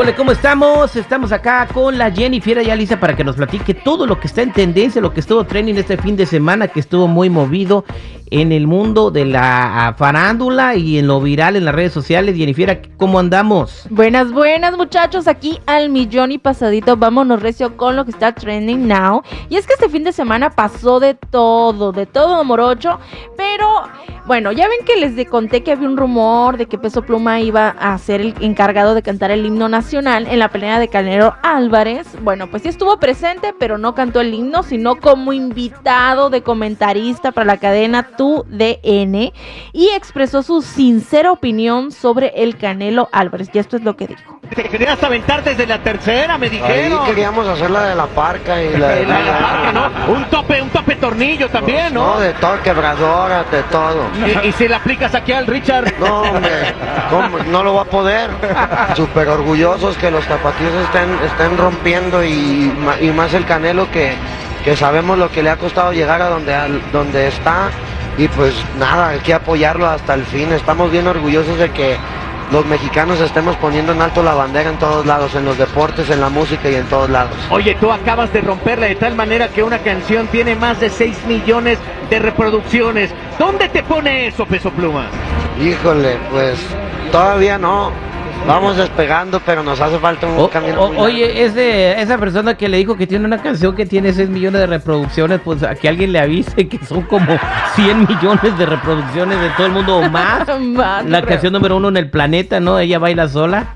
Hola, ¿cómo estamos? Estamos acá con la Jenny Fiera y Alisa para que nos platique todo lo que está en tendencia, lo que estuvo trending este fin de semana, que estuvo muy movido en el mundo de la farándula y en lo viral en las redes sociales. Jenny Fiera, ¿cómo andamos? Buenas, buenas muchachos, aquí al millón y pasadito. Vámonos recio con lo que está trending now. Y es que este fin de semana pasó de todo, de todo morocho, pero bueno, ya ven que les conté que había un rumor de que Peso Pluma iba a ser el encargado de cantar el himno nacional en la pelea de Canelo Álvarez. Bueno, pues sí estuvo presente, pero no cantó el himno, sino como invitado de comentarista para la cadena Tu DN y expresó su sincera opinión sobre el Canelo Álvarez. Y esto es lo que dijo. Te querías aventar desde la tercera, me dijeron. Ahí queríamos hacer la de la parca y la de la, la parca, ¿no? Un tope, un tope tornillo también, ¿no? No, de todo, quebradora, de todo. ¿Y, si le aplicas aquí al Richard? No, hombre, ¿cómo? no lo va a poder. Súper que los tapatíos estén, estén rompiendo y, y más el Canelo que, que sabemos lo que le ha costado llegar a donde, a donde está. Y pues nada, hay que apoyarlo hasta el fin. Estamos bien orgullosos de que los mexicanos estemos poniendo en alto la bandera en todos lados, en los deportes, en la música y en todos lados. Oye, tú acabas de romperla de tal manera que una canción tiene más de 6 millones de reproducciones. ¿Dónde te pone eso, Peso Pluma? Híjole, pues todavía no. Vamos despegando, pero nos hace falta un O- camino. o- muy oye, es de esa persona que le dijo que tiene una canción que tiene 6 millones de reproducciones, pues a que alguien le avise que son como 100 millones de reproducciones de todo el mundo o más. Más, La creo. canción número uno en el planeta, ¿no? Ella baila sola.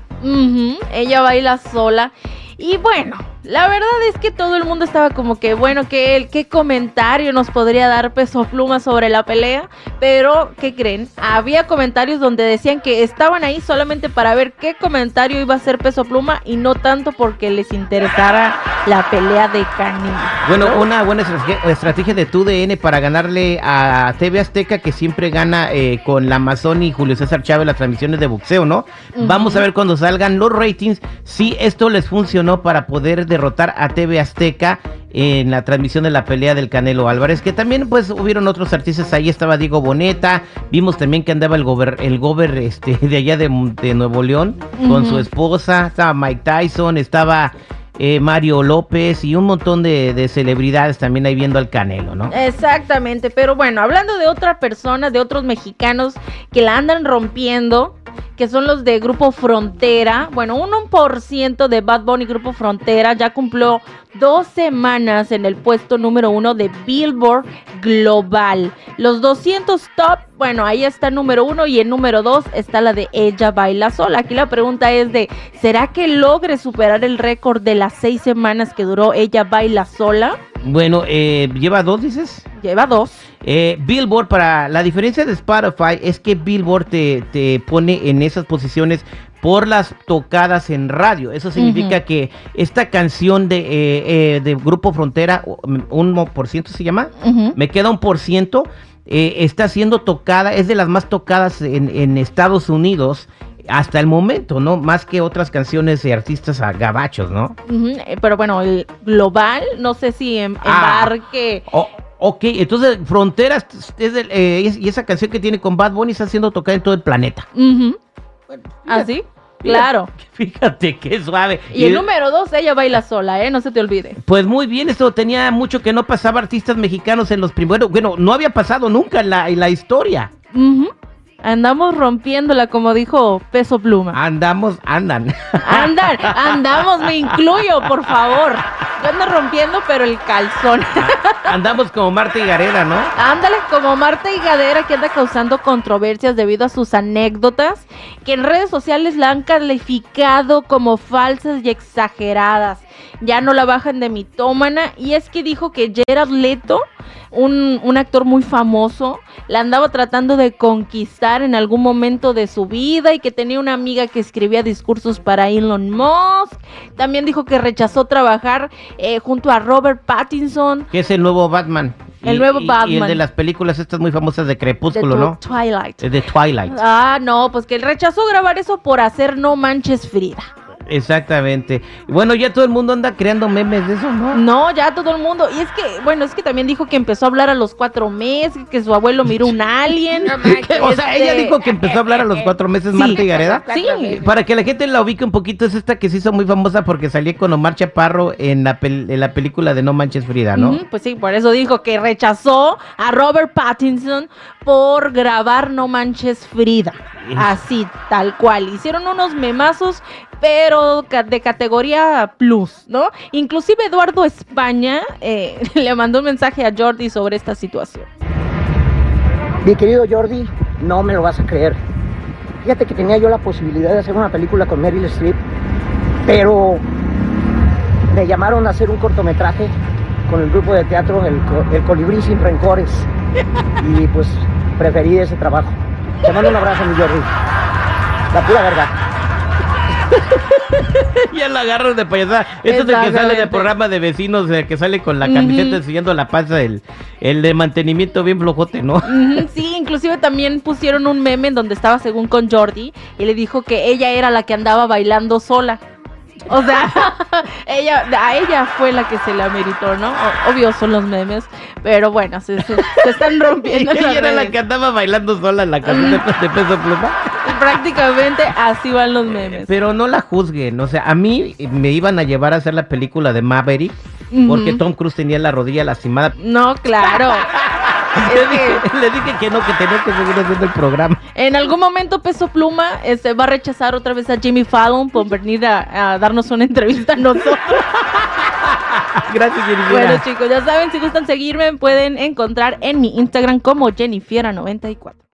Ella baila sola. Y bueno, la verdad es que todo el mundo estaba como que, bueno, ¿qué, qué comentario nos podría dar Peso Pluma sobre la pelea? Pero, ¿qué creen? Había comentarios donde decían que estaban ahí solamente para ver qué comentario iba a hacer Peso Pluma y no tanto porque les interesara la pelea de Canelo. Bueno, una buena estrategia, de tu DN para ganarle a TV Azteca que siempre gana eh, con la Amazon y Julio César Chávez las transmisiones de boxeo, ¿no? Vamos a ver cuando salgan los ratings si esto les funcionó para poder derrotar a TV Azteca en la transmisión de la pelea del Canelo Álvarez, que también pues hubieron otros artistas ahí, estaba Diego Boneta, vimos también que andaba el gober, el gober este, de allá de, de Nuevo León con su esposa, estaba Mike Tyson, estaba eh, Mario López y un montón de, de celebridades también ahí viendo al Canelo, ¿no? Exactamente, pero bueno, hablando de otra persona, de otros mexicanos que la andan rompiendo, que son los de Grupo Frontera. Bueno, un 1% de Bad Bunny Grupo Frontera ya cumplió dos semanas en el puesto número uno de Billboard Global. Los 200 top, bueno, ahí está el número uno y el número dos está la de Ella Baila Sola. Aquí la pregunta es de, ¿será que logre superar el récord de las seis semanas que duró Ella Baila Sola? Bueno, eh, ¿lleva dos, dices? Lleva dos. Eh, Billboard, para la diferencia de Spotify es que Billboard te, te pone en esas posiciones por las tocadas en radio. Eso significa que esta canción de, eh, eh, de Grupo Frontera, un por ciento se llama, me queda un por ciento, eh, está siendo tocada, es de las más tocadas en, en Estados Unidos hasta el momento, ¿no? Más que otras canciones de artistas a gabachos, ¿no? Pero bueno, el global, no sé si em- Ah. embarque. Oh, ok, entonces Fronteras es eh, es- y esa canción que tiene con Bad Bunny está siendo tocada en todo el planeta. Ujú. ¿Así? Claro. Fíjate qué suave. Y el número dos, ella baila sola, ¿eh? No se te olvide. Pues muy bien, esto tenía mucho que no pasaba artistas mexicanos en los primeros. Bueno, no había pasado nunca en la, en la historia. Ujú. Andamos rompiéndola, como dijo Peso Pluma. Andamos, andan. Andan, andamos, me incluyo, por favor. Yo ando rompiendo, pero el calzón. Andamos como Marta y Gareda, ¿no? Ándale, como Marta Higadera que anda causando controversias debido a sus anécdotas, que en redes sociales la han calificado como falsas y exageradas. ya no la bajan de mitómana. Y es que dijo que Gerard Leto, un, un actor muy famoso, la andaba tratando de conquistar en algún momento de su vida y que tenía una amiga que escribía discursos para Elon Musk. También dijo que rechazó trabajar eh, junto a Robert Pattinson. Que es el nuevo Batman. El Y- nuevo y- Y el Batman. de las películas estas muy famosas de Crepúsculo, ¿no? Twilight. Es de Twilight. Ah, no, pues que él rechazó grabar eso por hacer No Manches Frida. Exactamente. Y Bueno, ya todo el mundo anda creando memes de eso, ¿no? No, ya todo el mundo. Y es que, bueno, es que también dijo que empezó a hablar a los cuatro meses, que su abuelo miró un alien. O sea, ella Este, dijo que empezó a hablar a los cuatro meses Sí. Marta y Gareda. Sí. Para que la gente la ubique un poquito, es esta que se hizo muy famosa porque salía con Omar Chaparro en la, pel- en la película de No Manches Frida, ¿no? Ujú, pues sí, por eso dijo que rechazó a Robert Pattinson por grabar No Manches Frida. Así, tal cual. Hicieron unos memazos, pero de categoría plus, ¿no? Inclusive Eduardo España eh, le mandó un mensaje a Jordi sobre esta situación. Mi querido Jordi, no me lo vas a creer. Fíjate que tenía yo la posibilidad de hacer una película con Meryl Streep, pero me llamaron a hacer un cortometraje con el grupo de teatro El Colibrí Sin Rencores y pues preferí ese trabajo. Te mando un abrazo, mi Jordi. La pura verdad. ya la agarran de payasada. Esto es el que sale del programa de vecinos, el que sale con la camiseta enseñando la panza, el, el de mantenimiento bien flojote, ¿no? Sí, inclusive también pusieron un meme en donde estaba según con Jordi y le dijo que ella era la que andaba bailando sola. O sea, ella, a ella fue la que se la meritó, ¿no? Obvio son los memes, pero bueno, se, se- se están rompiendo. en Ella las era la que andaba bailando sola en la canción de, de peso pluma. Prácticamente así van los memes. Pero no la juzguen, o sea, a mí me iban a llevar a hacer la película de Maverick porque. Tom Cruise tenía la rodilla lastimada. No, claro. Le dije, le dije que no, que tenía que seguir haciendo el programa. en algún momento Peso Pluma este, va a rechazar otra vez a Jimmy Fallon por venir a, a darnos una entrevista a nosotros. Gracias, Jennifer. Bueno, chicos, ya saben, si gustan seguirme, pueden encontrar en mi Instagram como Jennifiera94.